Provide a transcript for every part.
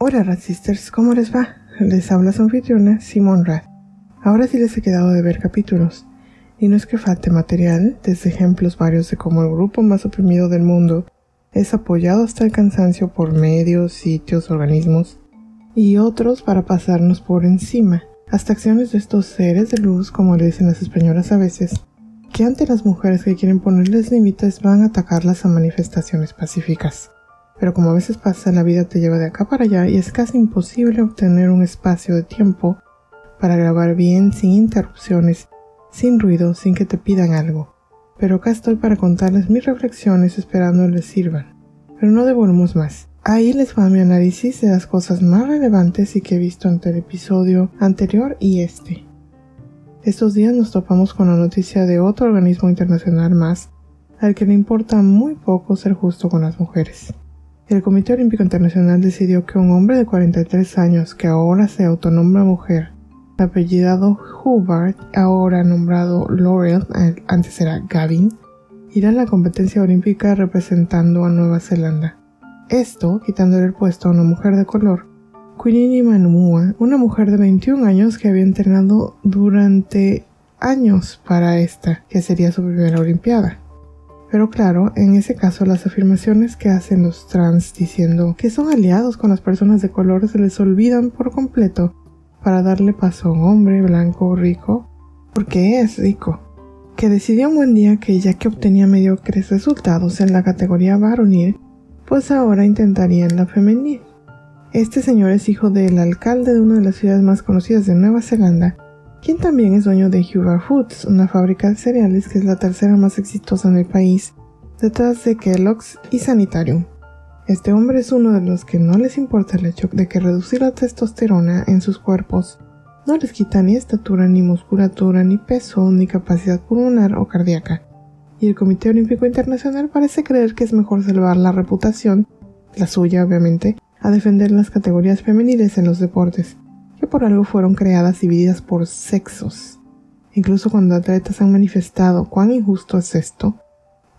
Hola Radsisters, ¿cómo les va? Les habla su anfitriona Simon Rad. Ahora sí les he quedado de ver capítulos. Y no es que falte material, desde ejemplos varios de cómo el grupo más oprimido del mundo es apoyado hasta el cansancio por medios, sitios, organismos, y otros para pasarnos por encima, hasta acciones de estos seres de luz, como le dicen las españolas a veces, que ante las mujeres que quieren ponerles límites van a atacarlas a manifestaciones pacíficas. Pero como a veces pasa, la vida te lleva de acá para allá y es casi imposible obtener un espacio de tiempo para grabar bien, sin interrupciones, sin ruido, sin que te pidan algo. Pero acá estoy para contarles mis reflexiones esperando les sirvan. Pero no devolvemos más. Ahí les va mi análisis de las cosas más relevantes y que he visto ante el episodio anterior y este. Estos días nos topamos con la noticia de otro organismo internacional más al que le importa muy poco ser justo con las mujeres. El Comité Olímpico Internacional decidió que un hombre de 43 años que ahora se autonombra mujer, apellidado Hubbard, ahora nombrado Laurel, antes era Gavin, irá a la competencia olímpica representando a Nueva Zelanda. Esto quitándole el puesto a una mujer de color, Quinini Manumua, una mujer de 21 años que había entrenado durante años para esta, que sería su primera Olimpiada. Pero claro, en ese caso las afirmaciones que hacen los trans diciendo que son aliados con las personas de color se les olvidan por completo para darle paso a un hombre blanco rico, porque es rico, que decidió un buen día que ya que obtenía mediocres resultados en la categoría varonil, pues ahora intentaría en la femenil. Este señor es hijo del alcalde de una de las ciudades más conocidas de Nueva Zelanda quien también es dueño de Huber Foods, una fábrica de cereales que es la tercera más exitosa en el país, detrás de Kellogg's y Sanitarium. Este hombre es uno de los que no les importa el hecho de que reducir la testosterona en sus cuerpos no les quita ni estatura, ni musculatura, ni peso, ni capacidad pulmonar o cardíaca. Y el Comité Olímpico Internacional parece creer que es mejor salvar la reputación, la suya obviamente, a defender las categorías femeniles en los deportes, por algo fueron creadas divididas por sexos. Incluso cuando atletas han manifestado cuán injusto es esto,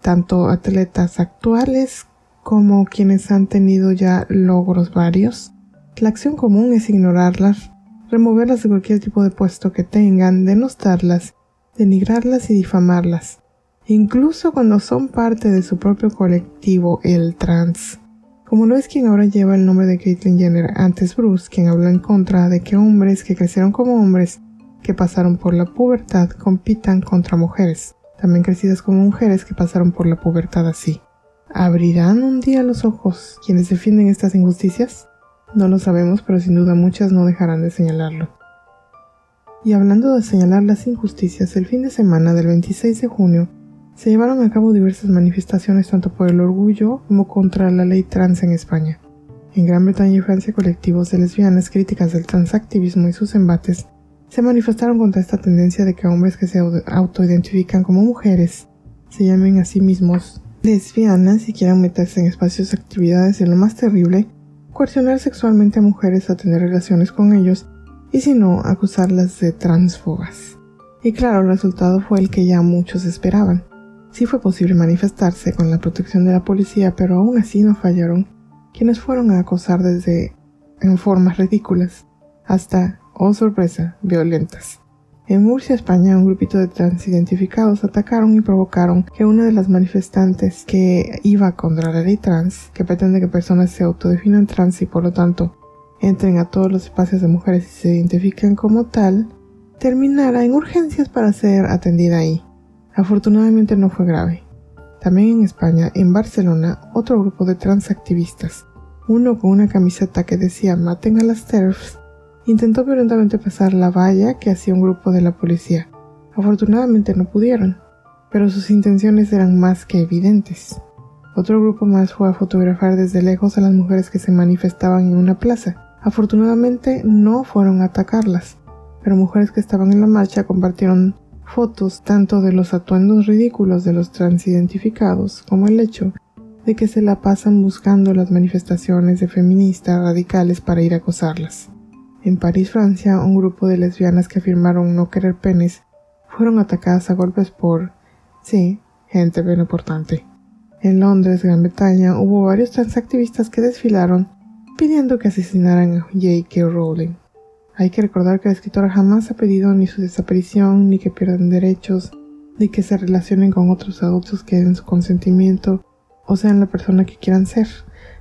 tanto atletas actuales como quienes han tenido ya logros varios, la acción común es ignorarlas, removerlas de cualquier tipo de puesto que tengan, denostarlas, denigrarlas y difamarlas, incluso cuando son parte de su propio colectivo, el trans como lo es quien ahora lleva el nombre de Caitlyn Jenner, antes Bruce, quien habla en contra de que hombres que crecieron como hombres, que pasaron por la pubertad, compitan contra mujeres, también crecidas como mujeres que pasaron por la pubertad así. ¿Abrirán un día los ojos quienes defienden estas injusticias? No lo sabemos, pero sin duda muchas no dejarán de señalarlo. Y hablando de señalar las injusticias, el fin de semana del 26 de junio se llevaron a cabo diversas manifestaciones tanto por el orgullo como contra la ley trans en España. En Gran Bretaña y Francia, colectivos de lesbianas críticas del transactivismo y sus embates se manifestaron contra esta tendencia de que hombres que se autoidentifican como mujeres se llamen a sí mismos lesbianas y quieran meterse en espacios de actividades y lo más terrible, coercionar sexualmente a mujeres a tener relaciones con ellos y si no, acusarlas de transfogas. Y claro, el resultado fue el que ya muchos esperaban. Sí fue posible manifestarse con la protección de la policía, pero aún así no fallaron quienes fueron a acosar desde en formas ridículas hasta, oh sorpresa, violentas. En Murcia, España, un grupito de transidentificados atacaron y provocaron que una de las manifestantes que iba contra la ley trans, que pretende que personas se autodefinan trans y por lo tanto entren a todos los espacios de mujeres y se identifiquen como tal, terminara en urgencias para ser atendida ahí. Afortunadamente no fue grave. También en España, en Barcelona, otro grupo de transactivistas, uno con una camiseta que decía maten a las TERFs, intentó violentamente pasar la valla que hacía un grupo de la policía. Afortunadamente no pudieron, pero sus intenciones eran más que evidentes. Otro grupo más fue a fotografiar desde lejos a las mujeres que se manifestaban en una plaza. Afortunadamente no fueron a atacarlas, pero mujeres que estaban en la marcha compartieron fotos tanto de los atuendos ridículos de los transidentificados como el hecho de que se la pasan buscando las manifestaciones de feministas radicales para ir a acosarlas. En París, Francia, un grupo de lesbianas que afirmaron no querer penes fueron atacadas a golpes por, sí, gente bien importante. En Londres, Gran Bretaña, hubo varios transactivistas que desfilaron pidiendo que asesinaran a J.K. Rowling. Hay que recordar que la escritora jamás ha pedido ni su desaparición, ni que pierdan derechos, ni que se relacionen con otros adultos que den su consentimiento o sean la persona que quieran ser.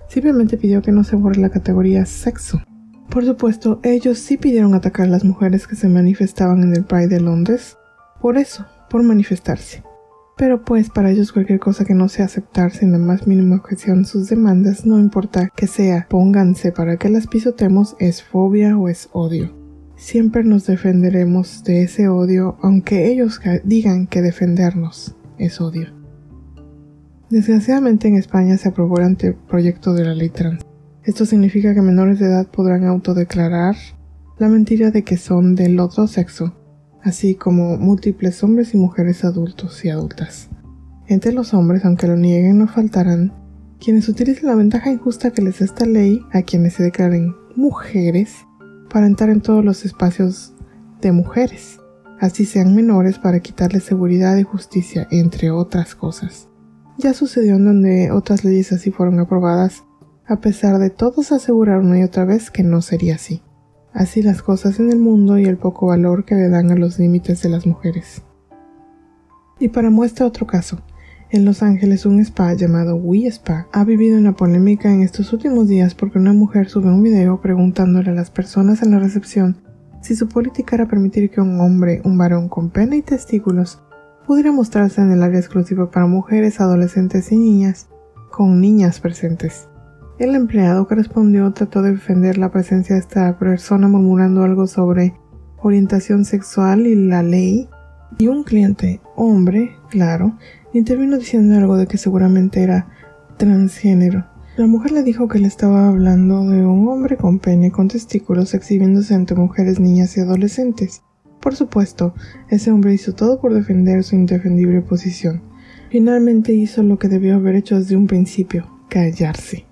Simplemente pidió que no se borre la categoría sexo. Por supuesto, ellos sí pidieron atacar a las mujeres que se manifestaban en el Pride de Londres. Por eso, por manifestarse. Pero pues para ellos cualquier cosa que no sea aceptar sin la más mínima objeción sus demandas, no importa que sea pónganse para que las pisotemos, es fobia o es odio. Siempre nos defenderemos de ese odio, aunque ellos digan que defendernos es odio. Desgraciadamente en España se aprobó el anteproyecto de la ley trans. Esto significa que menores de edad podrán autodeclarar la mentira de que son del otro sexo así como múltiples hombres y mujeres adultos y adultas. Entre los hombres, aunque lo nieguen, no faltarán quienes utilicen la ventaja injusta que les da esta ley a quienes se declaren mujeres para entrar en todos los espacios de mujeres, así sean menores para quitarles seguridad y justicia, entre otras cosas. Ya sucedió en donde otras leyes así fueron aprobadas, a pesar de todos asegurar una y otra vez que no sería así así las cosas en el mundo y el poco valor que le dan a los límites de las mujeres. Y para muestra otro caso, en Los Ángeles un spa llamado We Spa ha vivido una polémica en estos últimos días porque una mujer sube un video preguntándole a las personas en la recepción si su política era permitir que un hombre, un varón con pena y testículos, pudiera mostrarse en el área exclusiva para mujeres, adolescentes y niñas, con niñas presentes. El empleado que respondió trató de defender la presencia de esta persona murmurando algo sobre orientación sexual y la ley. Y un cliente, hombre, claro, intervino diciendo algo de que seguramente era transgénero. La mujer le dijo que le estaba hablando de un hombre con pene con testículos exhibiéndose ante mujeres, niñas y adolescentes. Por supuesto, ese hombre hizo todo por defender su indefendible posición. Finalmente hizo lo que debió haber hecho desde un principio, callarse.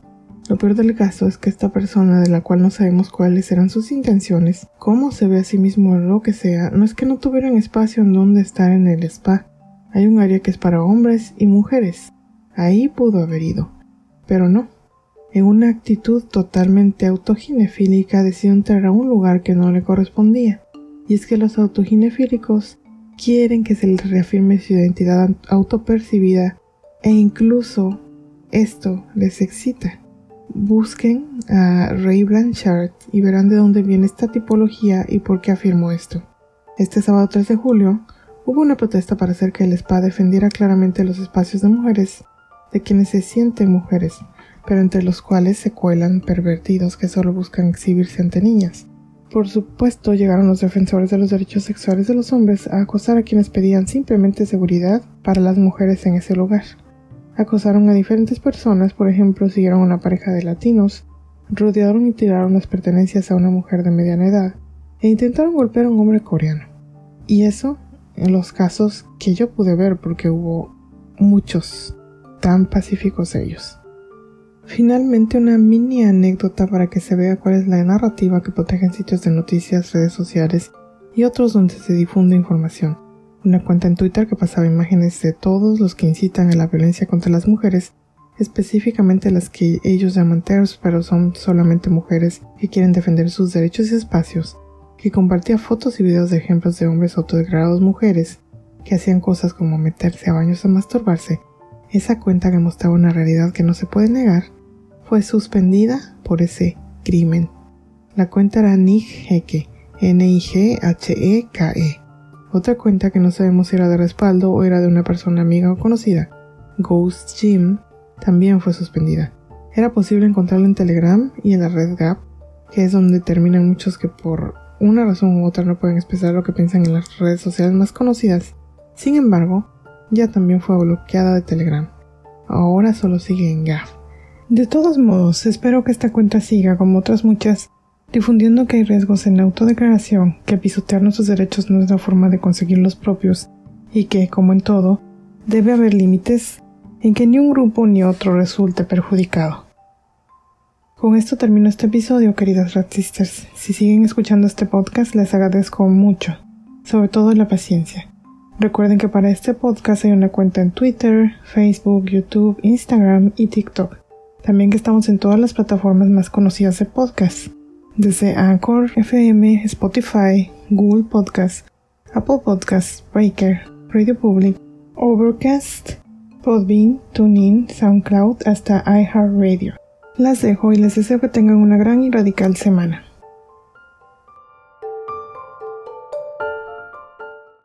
Lo peor del caso es que esta persona, de la cual no sabemos cuáles eran sus intenciones, cómo se ve a sí mismo o lo que sea, no es que no tuvieran espacio en donde estar en el spa. Hay un área que es para hombres y mujeres. Ahí pudo haber ido. Pero no. En una actitud totalmente autoginefílica decidió entrar a un lugar que no le correspondía. Y es que los autoginefílicos quieren que se les reafirme su identidad autopercibida e incluso esto les excita. Busquen a Ray Blanchard y verán de dónde viene esta tipología y por qué afirmo esto. Este sábado 3 de julio hubo una protesta para hacer que el SPA defendiera claramente los espacios de mujeres, de quienes se sienten mujeres, pero entre los cuales se cuelan pervertidos que solo buscan exhibirse ante niñas. Por supuesto, llegaron los defensores de los derechos sexuales de los hombres a acosar a quienes pedían simplemente seguridad para las mujeres en ese lugar. Acosaron a diferentes personas, por ejemplo, siguieron a una pareja de latinos, rodearon y tiraron las pertenencias a una mujer de mediana edad e intentaron golpear a un hombre coreano. Y eso en los casos que yo pude ver porque hubo muchos tan pacíficos ellos. Finalmente una mini anécdota para que se vea cuál es la narrativa que protegen sitios de noticias, redes sociales y otros donde se difunde información una cuenta en Twitter que pasaba imágenes de todos los que incitan a la violencia contra las mujeres, específicamente las que ellos llaman TERS, pero son solamente mujeres que quieren defender sus derechos y espacios, que compartía fotos y videos de ejemplos de hombres autodeclarados mujeres que hacían cosas como meterse a baños a masturbarse. Esa cuenta que mostraba una realidad que no se puede negar fue suspendida por ese crimen. La cuenta era Nigheke, N-I-G-H-E-K-E. Otra cuenta que no sabemos si era de respaldo o era de una persona amiga o conocida, Ghost Jim, también fue suspendida. Era posible encontrarla en Telegram y en la red Gap, que es donde terminan muchos que por una razón u otra no pueden expresar lo que piensan en las redes sociales más conocidas. Sin embargo, ya también fue bloqueada de Telegram. Ahora solo sigue en Gap. De todos modos, espero que esta cuenta siga, como otras muchas, difundiendo que hay riesgos en la autodeclaración, que pisotear nuestros derechos no es la forma de conseguir los propios y que, como en todo, debe haber límites en que ni un grupo ni otro resulte perjudicado. Con esto termino este episodio, queridas racistas. Si siguen escuchando este podcast, les agradezco mucho, sobre todo la paciencia. Recuerden que para este podcast hay una cuenta en Twitter, Facebook, YouTube, Instagram y TikTok. También que estamos en todas las plataformas más conocidas de podcast, desde Anchor, FM, Spotify, Google Podcast, Apple Podcasts, Breaker, Radio Public, Overcast, Podbean, TuneIn, SoundCloud hasta iHeartRadio. Las dejo y les deseo que tengan una gran y radical semana.